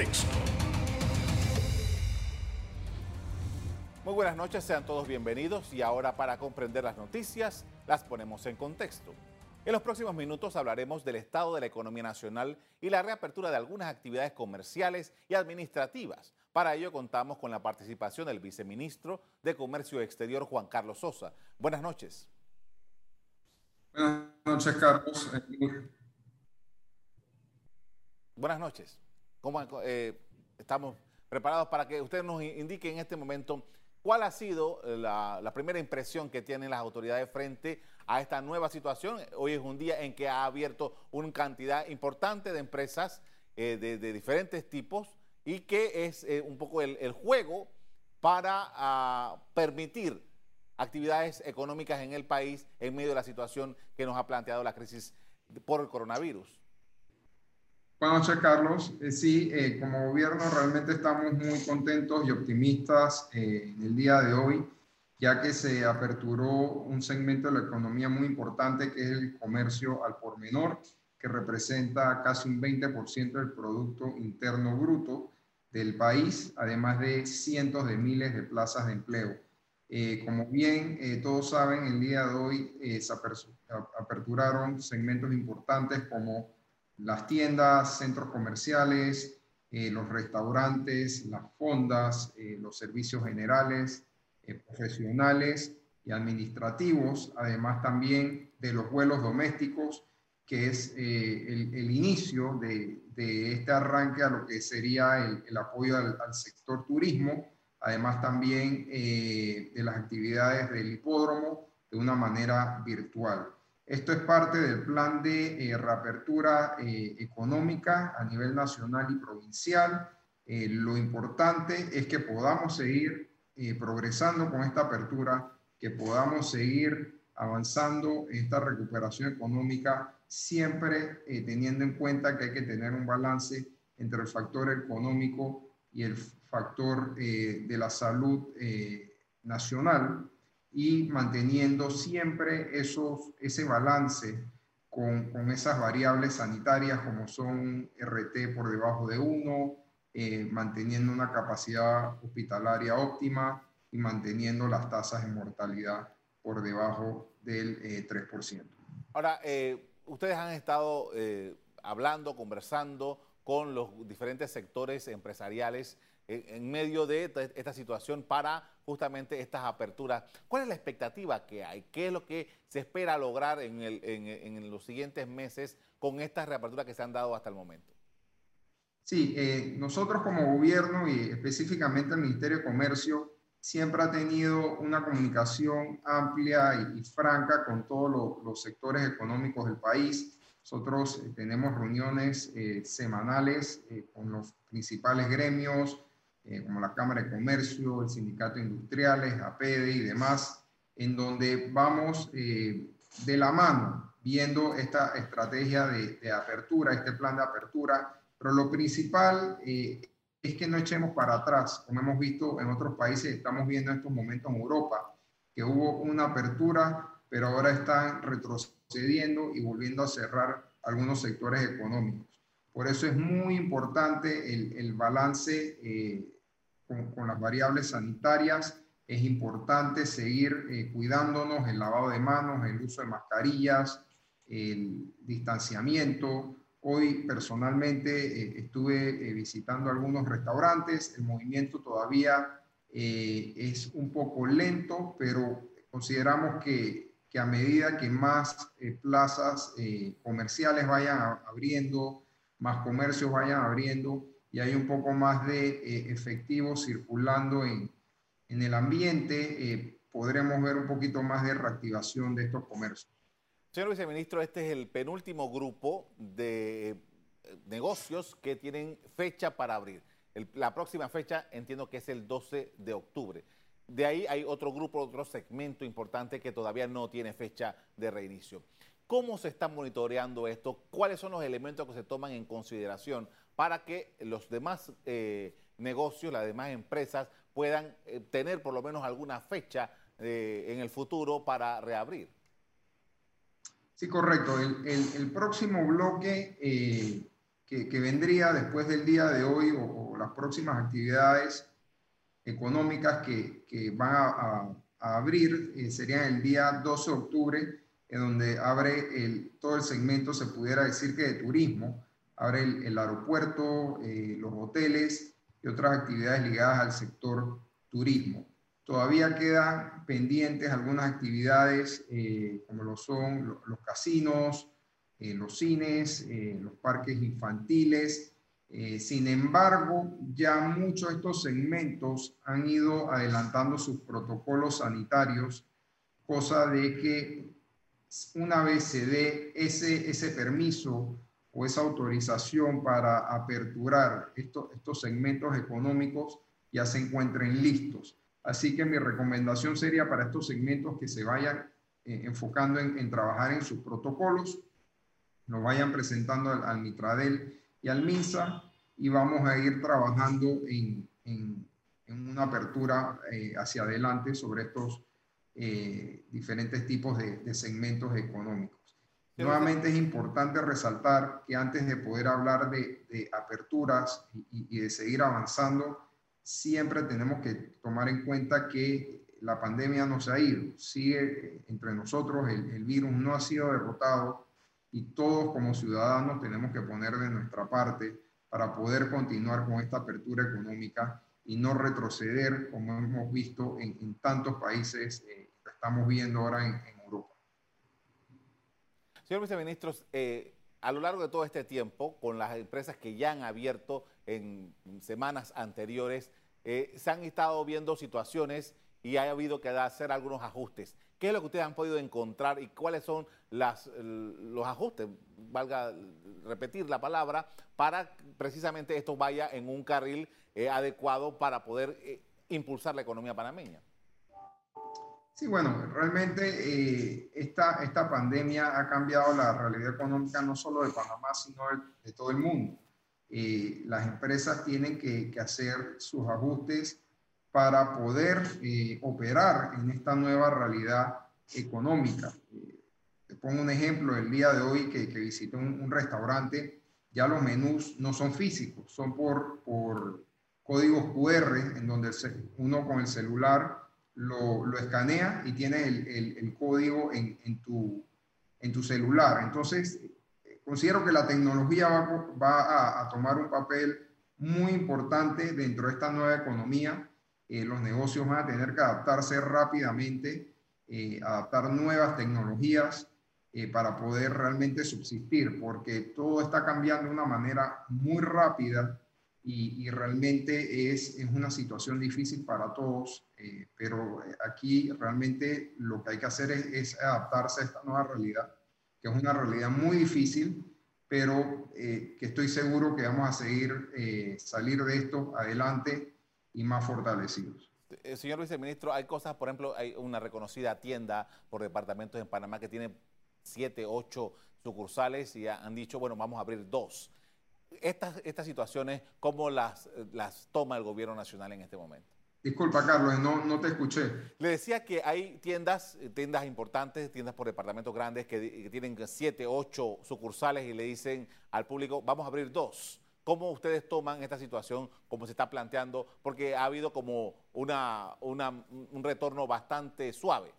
contexto. Muy buenas noches, sean todos bienvenidos y ahora para comprender las noticias las ponemos en contexto. En los próximos minutos hablaremos del estado de la economía nacional y la reapertura de algunas actividades comerciales y administrativas. Para ello contamos con la participación del viceministro de Comercio Exterior, Juan Carlos Sosa. Buenas noches. Buenas noches, Carlos. Buenas noches. ¿Cómo eh, estamos preparados para que usted nos indique en este momento cuál ha sido la, la primera impresión que tienen las autoridades frente a esta nueva situación. Hoy es un día en que ha abierto una cantidad importante de empresas eh, de, diferentes tipos y que es eh, un poco el, juego para ah, permitir actividades económicas en el país en medio de la situación que nos ha planteado la crisis por el coronavirus. Buenas noches, Carlos. Eh, sí, como gobierno realmente estamos muy contentos y optimistas en el día de hoy ya que se aperturó un segmento de la economía muy importante que es el comercio al por menor, que representa casi un 20% del Producto Interno Bruto del país, además de cientos de miles de plazas de empleo. Eh, como bien eh, todos saben, el día de hoy eh, se aperturaron segmentos importantes como las tiendas, centros comerciales, los restaurantes, las fondas, los servicios generales, eh, profesionales y administrativos, además también de los vuelos domésticos, que es eh, el, inicio de, este arranque a lo que sería el, apoyo al, sector turismo, además también eh, de las actividades del hipódromo de una manera virtual. Esto es parte del plan de reapertura económica a nivel nacional y provincial. lo importante es que podamos seguir progresando con esta apertura, que podamos seguir avanzando esta recuperación económica, siempre eh, teniendo en cuenta que hay que tener un balance entre el factor económico y el factor eh, de la salud eh, nacional y manteniendo siempre esos, ese balance con, con, esas variables sanitarias como son RT por debajo de 1, eh, manteniendo una capacidad hospitalaria óptima y manteniendo las tasas de mortalidad por debajo del 3%. Eh, Ahora, eh, ustedes han estado hablando, conversando con los diferentes sectores empresariales en medio de esta situación para justamente estas aperturas. ¿Cuál es la expectativa que hay? ¿Qué es lo que se espera lograr en, en los siguientes meses con estas reaperturas que se han dado hasta el momento? Sí, eh, nosotros como gobierno y específicamente el Ministerio de Comercio siempre ha tenido una comunicación amplia y, franca con todos los sectores económicos del país. Nosotros eh, tenemos reuniones eh, semanales con los principales gremios, como la Cámara de Comercio, el Sindicato de Industriales, APEDE y demás, en donde vamos de la mano viendo esta estrategia de, de apertura, este plan de apertura pero lo principal eh, es que no echemos para atrás, como hemos visto en otros países, estamos viendo en estos momentos en Europa, que hubo una apertura, pero ahora están retrocediendo y volviendo a cerrar algunos sectores económicos. Por eso es muy importante el, el balance eh, con, las variables sanitarias. Es importante seguir eh, cuidándonos, el lavado de manos, el uso de mascarillas, el distanciamiento, Hoy personalmente eh, estuve visitando algunos restaurantes, el movimiento todavía es un poco lento, pero consideramos que, que a medida que más plazas comerciales vayan abriendo, más comercios vayan abriendo y hay un poco más de efectivo circulando en, en el ambiente, podremos ver un poquito más de reactivación de estos comercios. Señor viceministro, este es el penúltimo grupo de eh, negocios que tienen fecha para abrir. la próxima fecha entiendo que es el 12 de octubre. De ahí hay otro grupo, otro segmento importante que todavía no tiene fecha de reinicio. ¿Cómo se está monitoreando esto? ¿Cuáles son los elementos que se toman en consideración para que los demás eh, negocios, las demás empresas puedan eh, tener por lo menos alguna fecha en el futuro para reabrir? Sí, correcto. El, próximo bloque eh, que, vendría después del día de hoy o, las próximas actividades económicas que, van a, abrir eh, serían el día 12 de octubre, en donde abre el, todo el segmento, se pudiera decir que de turismo, abre el, aeropuerto, eh, los hoteles y otras actividades ligadas al sector turismo. Todavía quedan pendientes algunas actividades eh, como lo son los, casinos, eh, los cines, los parques infantiles. sin embargo, ya muchos de estos segmentos han ido adelantando sus protocolos sanitarios, cosa de que una vez se dé ese, ese permiso o esa autorización para aperturar estos, estos segmentos económicos ya se encuentren listos. Así que mi recomendación sería para estos segmentos que se vayan eh, enfocando en, trabajar en sus protocolos, lo vayan presentando al, Mitradel y al MINSA y vamos a ir trabajando en, en, una apertura eh, hacia adelante sobre estos eh, diferentes tipos de, de segmentos económicos. Nuevamente es importante resaltar que antes de poder hablar de, aperturas y, de seguir avanzando, siempre tenemos que tomar en cuenta que la pandemia no se ha ido, sigue entre nosotros, el, virus no ha sido derrotado y todos como ciudadanos tenemos que poner de nuestra parte para poder continuar con esta apertura económica y no retroceder como hemos visto en, tantos países, eh, estamos viendo ahora en, en Señor viceministro, eh, a lo largo de todo este tiempo, con las empresas que ya han abierto en semanas anteriores, eh, se han estado viendo situaciones y ha habido que hacer algunos ajustes. ¿Qué es lo que ustedes han podido encontrar y cuáles son las, los ajustes, valga repetir la palabra, para precisamente esto vaya en un carril eh, adecuado para poder impulsar la economía panameña? Sí, bueno, realmente eh, esta, esta pandemia ha cambiado la realidad económica no solo de Panamá, sino de, todo el mundo. Eh, las empresas tienen que, hacer sus ajustes para poder eh, operar en esta nueva realidad económica. te pongo un ejemplo, el día de hoy que, que visité un, restaurante, ya los menús no son físicos, son por, por códigos QR, en donde uno con el celular lo, lo escanea y tiene el, código en, tu, celular. Entonces, considero que la tecnología va, va a, tomar un papel muy importante dentro de esta nueva economía. Eh, los negocios van a tener que adaptarse rápidamente, eh, adaptar nuevas tecnologías eh, para poder realmente subsistir, porque todo está cambiando de una manera muy rápida y, realmente es, es, una situación difícil para todos, eh, pero aquí realmente lo que hay que hacer es, adaptarse a esta nueva realidad, que es una realidad muy difícil, pero eh, que estoy seguro que vamos a seguir eh, salir de esto adelante y más fortalecidos. Señor viceministro, hay cosas, por ejemplo, hay una reconocida tienda por departamentos en Panamá que tiene siete, ocho sucursales y han dicho, bueno, vamos a abrir dos estas, estas situaciones, ¿cómo las, las toma el gobierno nacional en este momento? Disculpa, Carlos, no, no te escuché. Le decía que hay tiendas, tiendas importantes, tiendas por departamentos grandes que, tienen siete, ocho sucursales y le dicen al público, vamos a abrir dos. ¿Cómo ustedes toman esta situación, como se está planteando? Porque ha habido como una, una, un retorno bastante suave.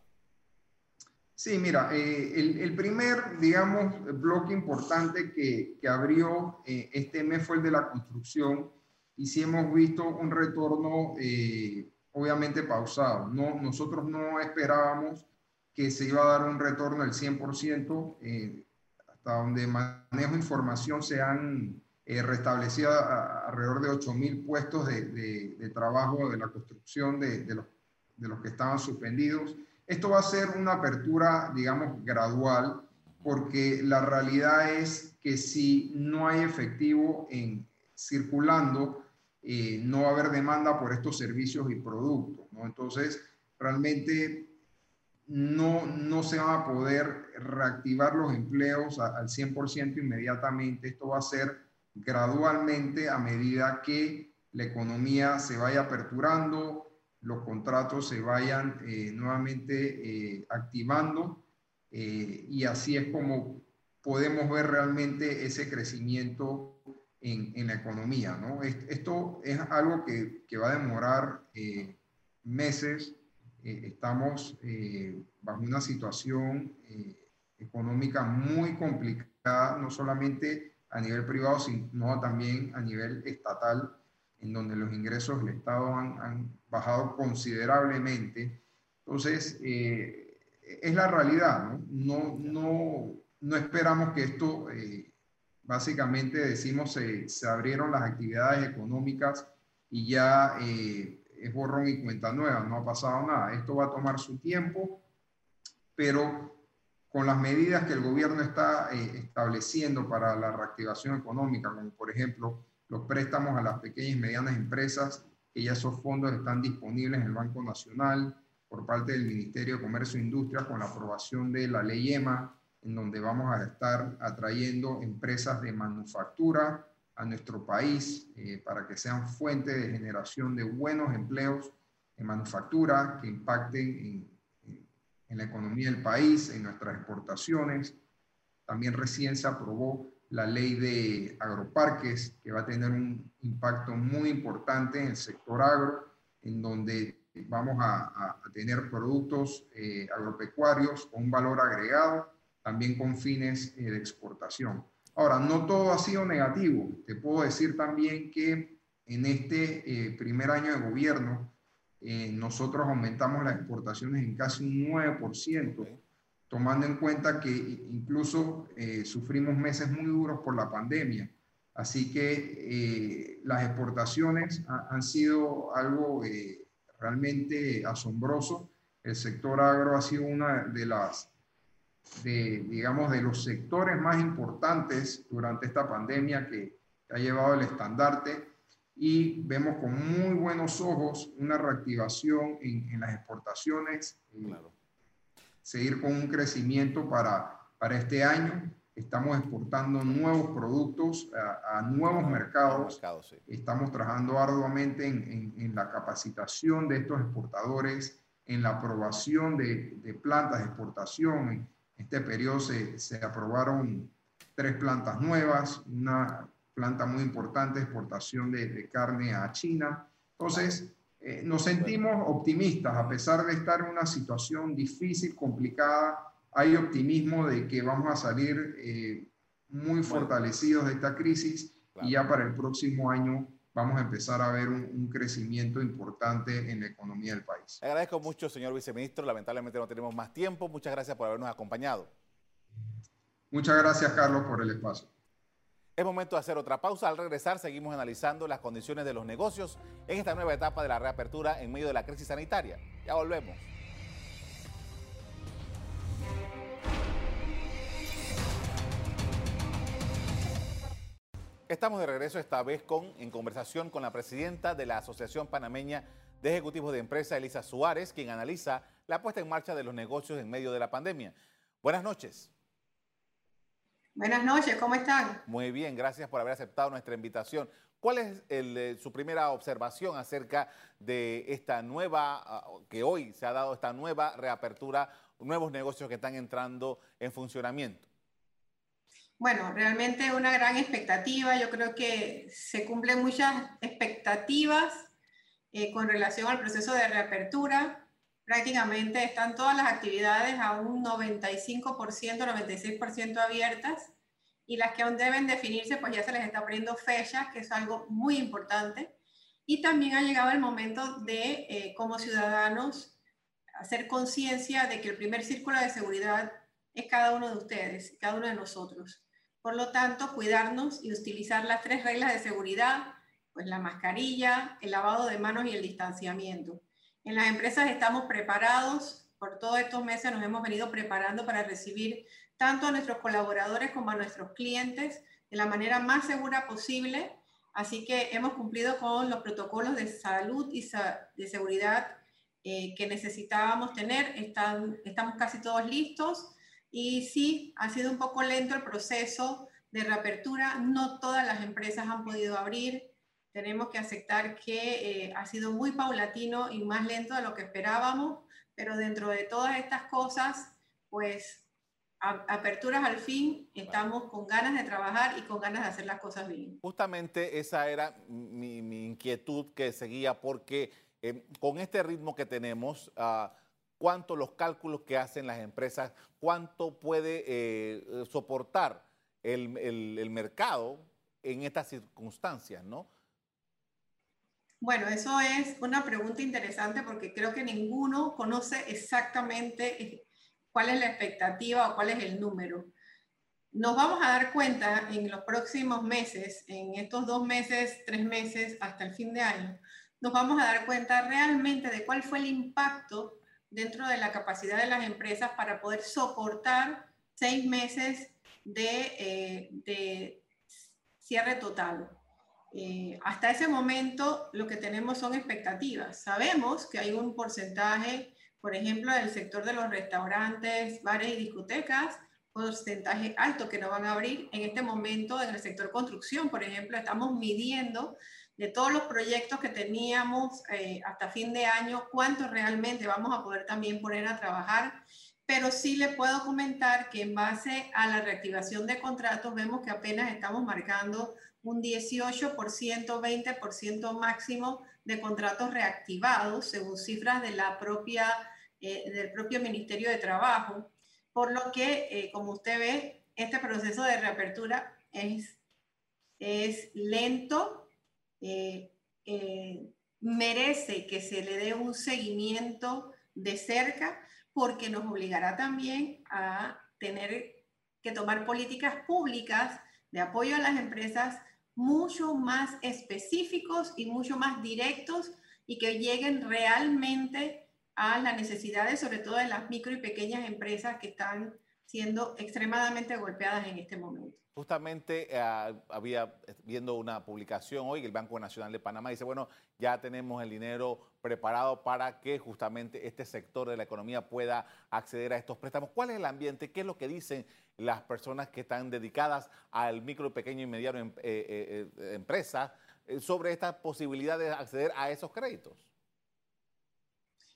Sí, mira, eh, el, primer, digamos, bloque importante que, abrió eh, este mes fue el de la construcción y sí hemos visto un retorno eh, obviamente pausado. No, nosotros no esperábamos que se iba a dar un retorno del 100%, hasta donde manejo información se han restablecido alrededor de 8.000 puestos de, trabajo de la construcción de los que estaban suspendidos. Esto va a ser una apertura, digamos, gradual, porque la realidad es que si no hay efectivo en circulando, eh, no va a haber demanda por estos servicios y productos. ¿no? Entonces, realmente no, no se van a poder reactivar los empleos al 100% inmediatamente. Esto va a ser gradualmente a medida que la economía se vaya aperturando, los contratos se vayan eh, nuevamente eh, activando eh, y así es como podemos ver realmente ese crecimiento en, la economía. ¿no? Esto es algo que, que va a demorar meses. Estamos bajo una situación económica muy complicada, no solamente a nivel privado, sino también a nivel estatal, en donde los ingresos del Estado han, han bajado considerablemente. Entonces, es la realidad, ¿no? No, no, no esperamos que esto básicamente decimos se, se abrieron las actividades económicas y ya eh, es borrón y cuenta nueva, no ha pasado nada. Esto va a tomar su tiempo, pero con las medidas que el gobierno está eh, estableciendo para la reactivación económica, como por ejemplo los préstamos a las pequeñas y medianas empresas, que ya esos fondos están disponibles en el Banco Nacional por parte del Ministerio de Comercio e Industria con la aprobación de la ley EMA, en donde vamos a estar atrayendo empresas de manufactura a nuestro país eh, para que sean fuente de generación de buenos empleos en manufactura que impacten en, en la economía del país, en nuestras exportaciones. También recién se aprobó la ley de agroparques, que va a tener un impacto muy importante en el sector agro, en donde vamos a, tener productos eh, agropecuarios con un valor agregado también con fines eh, de exportación. Ahora, no todo ha sido negativo. Te puedo decir también que en este eh, primer año de gobierno, nosotros aumentamos las exportaciones en casi un 9%, tomando en cuenta que incluso sufrimos meses muy duros por la pandemia. Así que las exportaciones han sido algo realmente asombroso. El sector agro ha sido una de las digamos, de los sectores más importantes durante esta pandemia que, ha llevado el estandarte y vemos con muy buenos ojos una reactivación en, las exportaciones, eh, seguir con un crecimiento para, para este año. Estamos exportando nuevos productos a, nuevos mercados. Estamos trabajando arduamente en, en, la capacitación de estos exportadores, en la aprobación de, de plantas de exportación, este periodo se, se aprobaron tres plantas nuevas, una planta muy importante de exportación de, carne a China. Entonces, eh, nos sentimos optimistas, a pesar de estar en una situación difícil, complicada, hay optimismo de que vamos a salir eh, muy fortalecidos de esta crisis y ya para el próximo año vamos a empezar a ver un, crecimiento importante en la economía del país. Le agradezco mucho, señor viceministro. Lamentablemente no tenemos más tiempo. Muchas gracias por habernos acompañado. Muchas gracias, Carlos, por el espacio. Es momento de hacer otra pausa. Al regresar, seguimos analizando las condiciones de los negocios en esta nueva etapa de la reapertura en medio de la crisis sanitaria. Ya volvemos. Estamos de regreso esta vez con, en conversación con la presidenta de la Asociación Panameña de Ejecutivos de Empresa, Elisa Suárez, quien analiza la puesta en marcha de los negocios en medio de la pandemia. Buenas noches. Buenas noches, ¿cómo están? Muy bien, gracias por haber aceptado nuestra invitación. ¿Cuál es su primera observación acerca de esta nueva, ah, que hoy se ha dado esta nueva reapertura, nuevos negocios que están entrando en funcionamiento? Bueno, realmente una gran expectativa. Yo creo que se cumplen muchas expectativas eh, con relación al proceso de reapertura. Prácticamente están todas las actividades a un 95%, 96% abiertas y las que aún deben definirse, pues ya se les está poniendo fechas, que es algo muy importante. Y también ha llegado el momento de, eh, como ciudadanos, hacer conciencia de que el primer círculo de seguridad es cada uno de ustedes, cada uno de nosotros. Por lo tanto, cuidarnos y utilizar las tres reglas de seguridad, pues la mascarilla, el lavado de manos y el distanciamiento. En las empresas estamos preparados, por todos estos meses nos hemos venido preparando para recibir tanto a nuestros colaboradores como a nuestros clientes de la manera más segura posible. Así que hemos cumplido con los protocolos de salud y de seguridad eh, que necesitábamos tener. Están, estamos casi todos listos. Y sí, ha sido un poco lento el proceso de reapertura. No todas las empresas han podido abrir. Tenemos que aceptar que eh, ha sido muy paulatino y más lento de lo que esperábamos, pero dentro de todas estas cosas, pues aperturas al fin, estamos con ganas de trabajar y con ganas de hacer las cosas bien. Justamente esa era mi, inquietud que seguía porque eh, con este ritmo que tenemos, uh, ¿cuánto los cálculos que hacen las empresas, cuánto puede eh, soportar el, el mercado en estas circunstancias, ¿no? Bueno, eso es una pregunta interesante porque creo que ninguno conoce exactamente cuál es la expectativa o cuál es el número. Nos vamos a dar cuenta en los próximos meses, en estos dos meses, tres meses, hasta el fin de año, nos vamos a dar cuenta realmente de cuál fue el impacto dentro de la capacidad de las empresas para poder soportar seis meses de, eh, de cierre total. Eh, hasta ese momento lo que tenemos son expectativas. Sabemos que hay un porcentaje, por ejemplo, del sector de los restaurantes, bares y discotecas, porcentaje alto que no van a abrir. En este momento, en el sector construcción, por ejemplo, estamos midiendo de todos los proyectos que teníamos eh, hasta fin de año, cuántos realmente vamos a poder también poner a trabajar. Pero sí le puedo comentar que en base a la reactivación de contratos, vemos que apenas estamos marcando un 18%, 20% máximo de contratos reactivados, según cifras de la propia, eh, del propio Ministerio de Trabajo, por lo que, eh, como usted ve, este proceso de reapertura es, es lento, eh, merece que se le dé un seguimiento de cerca, porque nos obligará también a tener que tomar políticas públicas de apoyo a las empresas mucho más específicos y mucho más directos y que lleguen realmente a las necesidades, sobre todo de las micro y pequeñas empresas que están siendo extremadamente golpeadas en este momento. Justamente eh, había viendo una publicación hoy, el Banco Nacional de Panamá dice, bueno, ya tenemos el dinero preparado para que justamente este sector de la economía pueda acceder a estos préstamos. ¿Cuál es el ambiente? ¿Qué es lo que dicen las personas que están dedicadas al micro, pequeño y mediano em, eh, eh, empresa sobre esta posibilidad de acceder a esos créditos?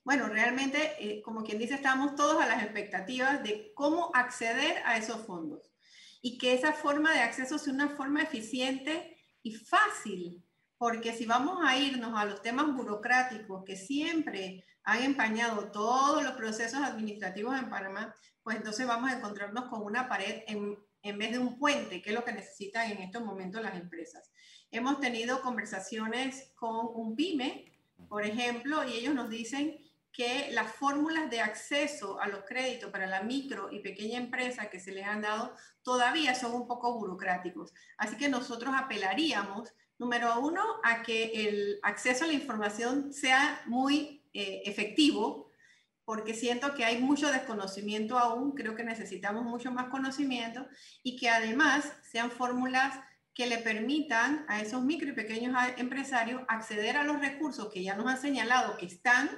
Bueno, realmente, eh, como quien dice, estamos todos a las expectativas de cómo acceder a esos fondos y que esa forma de acceso sea una forma eficiente y fácil, porque si vamos a irnos a los temas burocráticos que siempre han empañado todos los procesos administrativos en Panamá, pues entonces vamos a encontrarnos con una pared en, en vez de un puente, que es lo que necesitan en estos momentos las empresas. Hemos tenido conversaciones con un pyme, por ejemplo, y ellos nos dicen que las fórmulas de acceso a los créditos para la micro y pequeña empresa que se les han dado todavía son un poco burocráticos. Así que nosotros apelaríamos, número uno, a que el acceso a la información sea muy eh, efectivo, porque siento que hay mucho desconocimiento aún, creo que necesitamos mucho más conocimiento y que además sean fórmulas que le permitan a esos micro y pequeños empresarios acceder a los recursos que ya nos han señalado que están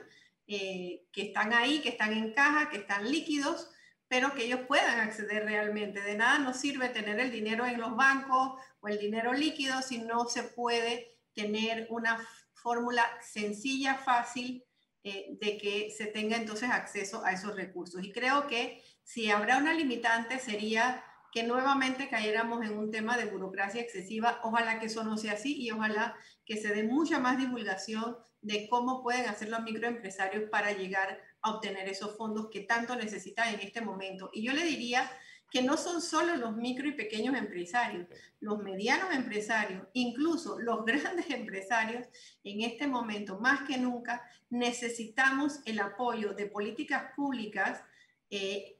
eh, que están ahí, que están en caja, que están líquidos, pero que ellos puedan acceder realmente. De nada nos sirve tener el dinero en los bancos o el dinero líquido si no se puede tener una fórmula sencilla, fácil, eh, de que se tenga entonces acceso a esos recursos. Y creo que si habrá una limitante sería que nuevamente cayéramos en un tema de burocracia excesiva. Ojalá que eso no sea así y ojalá que se dé mucha más divulgación de cómo pueden hacer los microempresarios para llegar a obtener esos fondos que tanto necesitan en este momento. Y yo le diría que no son solo los micro y pequeños empresarios, los medianos empresarios, incluso los grandes empresarios, en este momento más que nunca necesitamos el apoyo de políticas públicas eh,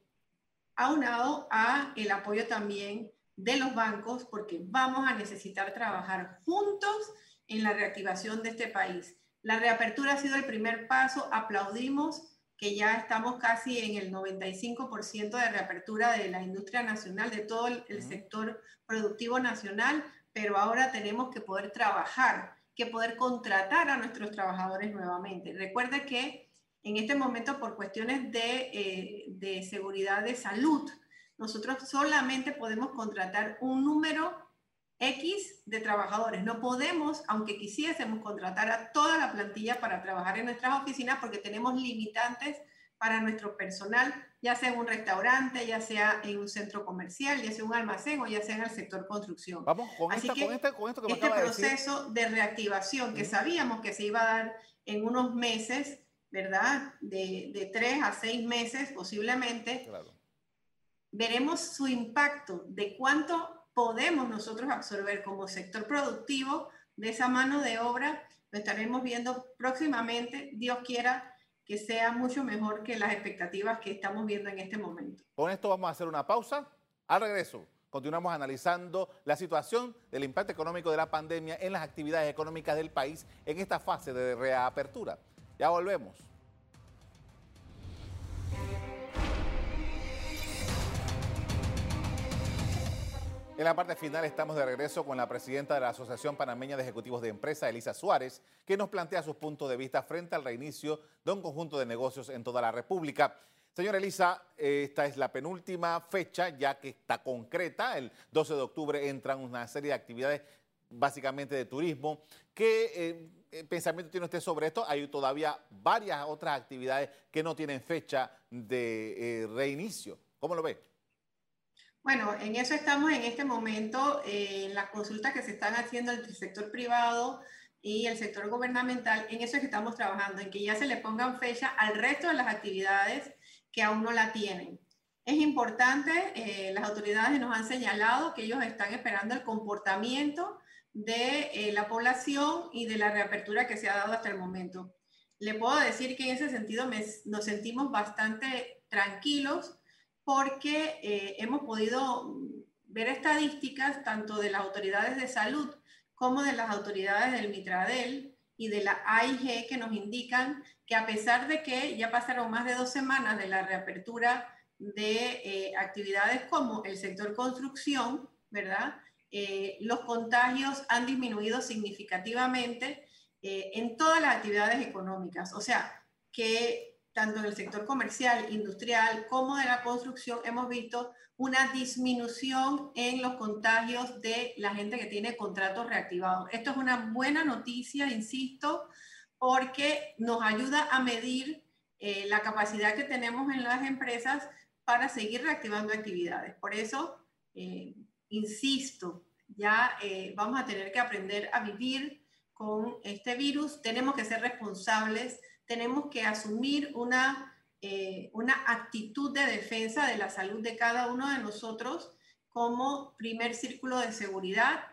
aunado a el apoyo también de los bancos, porque vamos a necesitar trabajar juntos en la reactivación de este país. La reapertura ha sido el primer paso, aplaudimos que ya estamos casi en el 95% de reapertura de la industria nacional, de todo el, sector productivo nacional, pero ahora tenemos que poder trabajar, que poder contratar a nuestros trabajadores nuevamente. Recuerde que en este momento, por cuestiones de, eh, de seguridad de salud, nosotros solamente podemos contratar un número X de trabajadores. No podemos, aunque quisiésemos contratar a toda la plantilla para trabajar en nuestras oficinas porque tenemos limitantes para nuestro personal, ya sea en un restaurante, ya sea en un centro comercial, ya sea un almacén o ya sea en el sector construcción. Vamos con, Así que, este, con, esto que me este proceso de, reactivación que sabíamos que se iba a dar en unos meses, ¿verdad? De, de tres a seis meses posiblemente. Veremos su impacto de cuánto podemos nosotros absorber como sector productivo de esa mano de obra. Lo estaremos viendo próximamente, Dios quiera, que sea mucho mejor que las expectativas que estamos viendo en este momento. Con esto vamos a hacer una pausa. Al regreso, continuamos analizando la situación del impacto económico de la pandemia en las actividades económicas del país en esta fase de reapertura. Ya volvemos. En la parte final estamos de regreso con la presidenta de la Asociación Panameña de Ejecutivos de Empresa, Elisa Suárez, que nos plantea sus puntos de vista frente al reinicio de un conjunto de negocios en toda la República. Señora Elisa, esta es la penúltima fecha ya que está concreta. El 12 de octubre entran una serie de actividades básicamente de turismo. ¿Qué eh, eh, pensamiento tiene usted sobre esto? Hay todavía varias otras actividades que no tienen fecha de eh, reinicio. ¿Cómo lo ve? Bueno, en eso estamos en este momento, en las consultas que se están haciendo entre el sector privado y el sector gubernamental, en eso es que estamos trabajando, en que ya se le pongan fecha al resto de las actividades que aún no la tienen. Es importante, eh, las autoridades nos han señalado que ellos están esperando el comportamiento de eh, la población y de la reapertura que se ha dado hasta el momento. Le puedo decir que en ese sentido nos sentimos bastante tranquilos porque eh, hemos podido ver estadísticas tanto de las autoridades de salud como de las autoridades del Mitradel y de la AIG que nos indican que a pesar de que ya pasaron más de dos semanas de la reapertura de eh, actividades como el sector construcción, ¿verdad? Eh, los contagios han disminuido significativamente en todas las actividades económicas. O sea, que tanto en el sector comercial, industrial como de la construcción, hemos visto una disminución en los contagios de la gente que tiene contratos reactivados. Esto es una buena noticia, insisto, porque nos ayuda a medir eh, la capacidad que tenemos en las empresas para seguir reactivando actividades. Por eso, eh, insisto, ya eh, vamos a tener que aprender a vivir con este virus, tenemos que ser responsables tenemos que asumir una, eh, una actitud de defensa de la salud de cada uno de nosotros como primer círculo de seguridad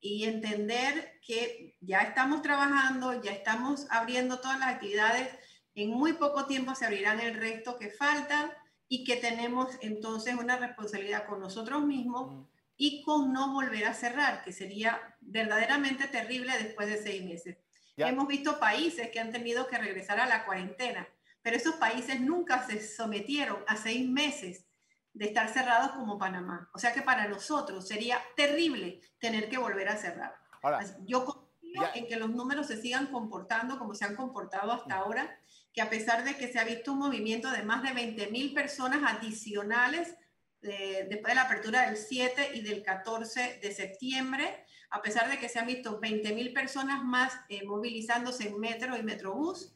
y entender que ya estamos trabajando, ya estamos abriendo todas las actividades, en muy poco tiempo se abrirán el resto que faltan y que tenemos entonces una responsabilidad con nosotros mismos y con no volver a cerrar, que sería verdaderamente terrible después de seis meses. Hemos visto países que han tenido que regresar a la cuarentena, pero esos países nunca se sometieron a seis meses de estar cerrados como Panamá. O sea que para nosotros sería terrible tener que volver a cerrar. Yo confío en que los números se sigan comportando como se han comportado hasta ahora, que a pesar de que se ha visto un movimiento de más de 20 mil personas adicionales eh, después de la apertura del 7 y del 14 de septiembre, a pesar de que se han visto 20.000 personas más eh, movilizándose en metro y metrobús,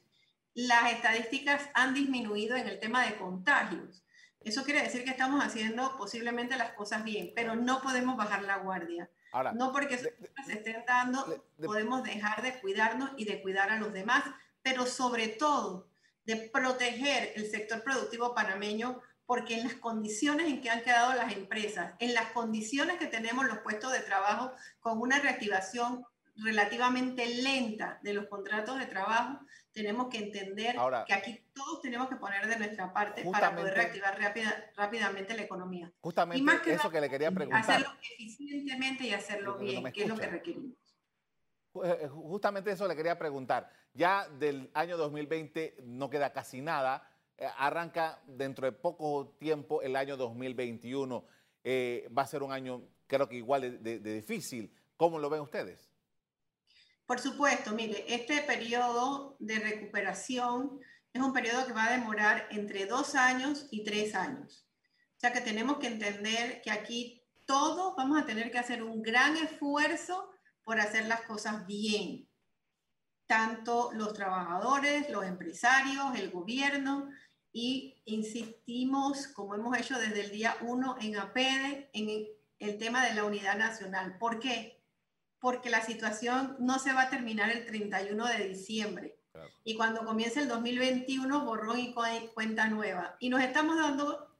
las estadísticas han disminuido en el tema de contagios. Eso quiere decir que estamos haciendo posiblemente las cosas bien, pero no podemos bajar la guardia. no porque se estén dando, podemos dejar de cuidarnos y de cuidar a los demás, pero sobre todo de proteger el sector productivo panameño porque en las condiciones en que han quedado las empresas, en las condiciones que tenemos los puestos de trabajo con una reactivación relativamente lenta de los contratos de trabajo, tenemos que entender que aquí todos tenemos que poner de nuestra parte para poder reactivar rápidamente la economía. Justamente y más que eso que le quería preguntar. Hacerlo eficientemente y hacerlo bien, que es lo que requerimos. Eh, eh, justamente eso le quería preguntar. Ya del año 2020 no queda casi nada arranca dentro de poco tiempo el año 2021. Eh, va a ser un año, creo que igual de, difícil. ¿Cómo lo ven ustedes? Por supuesto, mire, este periodo de recuperación es un periodo que va a demorar entre dos años y tres años. O sea que tenemos que entender que aquí todos vamos a tener que hacer un gran esfuerzo por hacer las cosas bien. Tanto los trabajadores, los empresarios, el gobierno, y insistimos, como hemos hecho desde el día 1 en APEDE, en el tema de la unidad nacional. ¿Por qué? Porque la situación no se va a terminar el 31 de diciembre. Y cuando comience el 2021, borrón y cuenta nueva. Y nos estamos dando,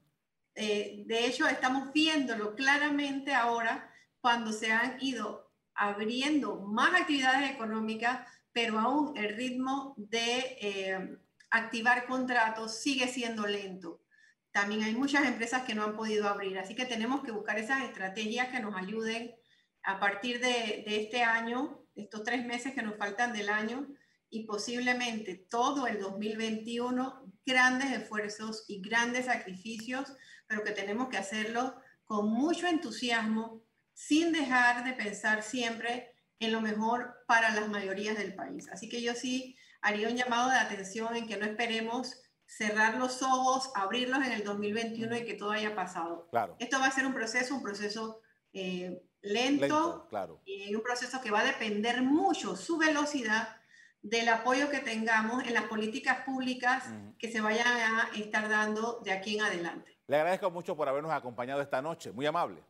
eh, de hecho, estamos viéndolo claramente ahora cuando se han ido abriendo más actividades económicas, pero aún el ritmo de eh, activar contratos sigue siendo lento. También hay muchas empresas que no han podido abrir, así que tenemos que buscar esas estrategias que nos ayuden a partir de, este año, estos tres meses que nos faltan del año, y posiblemente todo el 2021, grandes esfuerzos y grandes sacrificios, pero que tenemos que hacerlo con mucho entusiasmo, sin dejar de pensar siempre en lo mejor para las mayorías del país. Así que yo sí haría un llamado de atención en que no esperemos cerrar los ojos, abrirlos en el 2021 y que todo haya pasado. Claro. Esto va a ser un proceso, un proceso eh, lento, claro. y un proceso que va a depender mucho su velocidad del apoyo que tengamos en las políticas públicas que se vayan a estar dando de aquí en adelante. Le agradezco mucho por habernos acompañado esta noche, muy amable.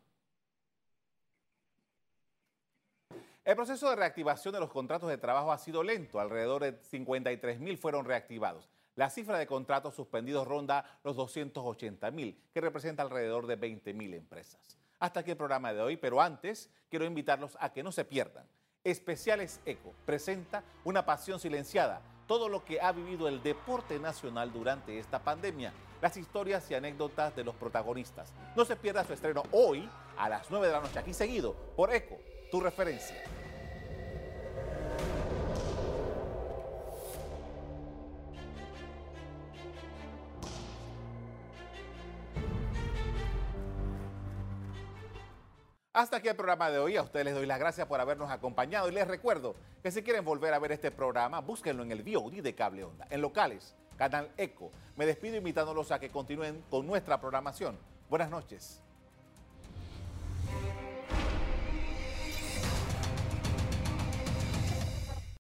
El proceso de reactivación de los contratos de trabajo ha sido lento. Alrededor de 53 mil fueron reactivados. La cifra de contratos suspendidos ronda los 280 mil, que representa alrededor de 20 mil empresas. Hasta aquí el programa de hoy, pero antes quiero invitarlos a que no se pierdan. Especiales Eco presenta Una Pasión Silenciada, todo lo que ha vivido el deporte nacional durante esta pandemia, las historias y anécdotas de los protagonistas. No se pierda su estreno hoy a las 9 de la noche, aquí seguido por Eco tu referencia. Hasta aquí el programa de hoy. A ustedes les doy las gracias por habernos acompañado y les recuerdo que si quieren volver a ver este programa, búsquenlo en el VOD de Cable Onda, en locales, Canal Eco. Me despido invitándolos a que continúen con nuestra programación. Buenas noches.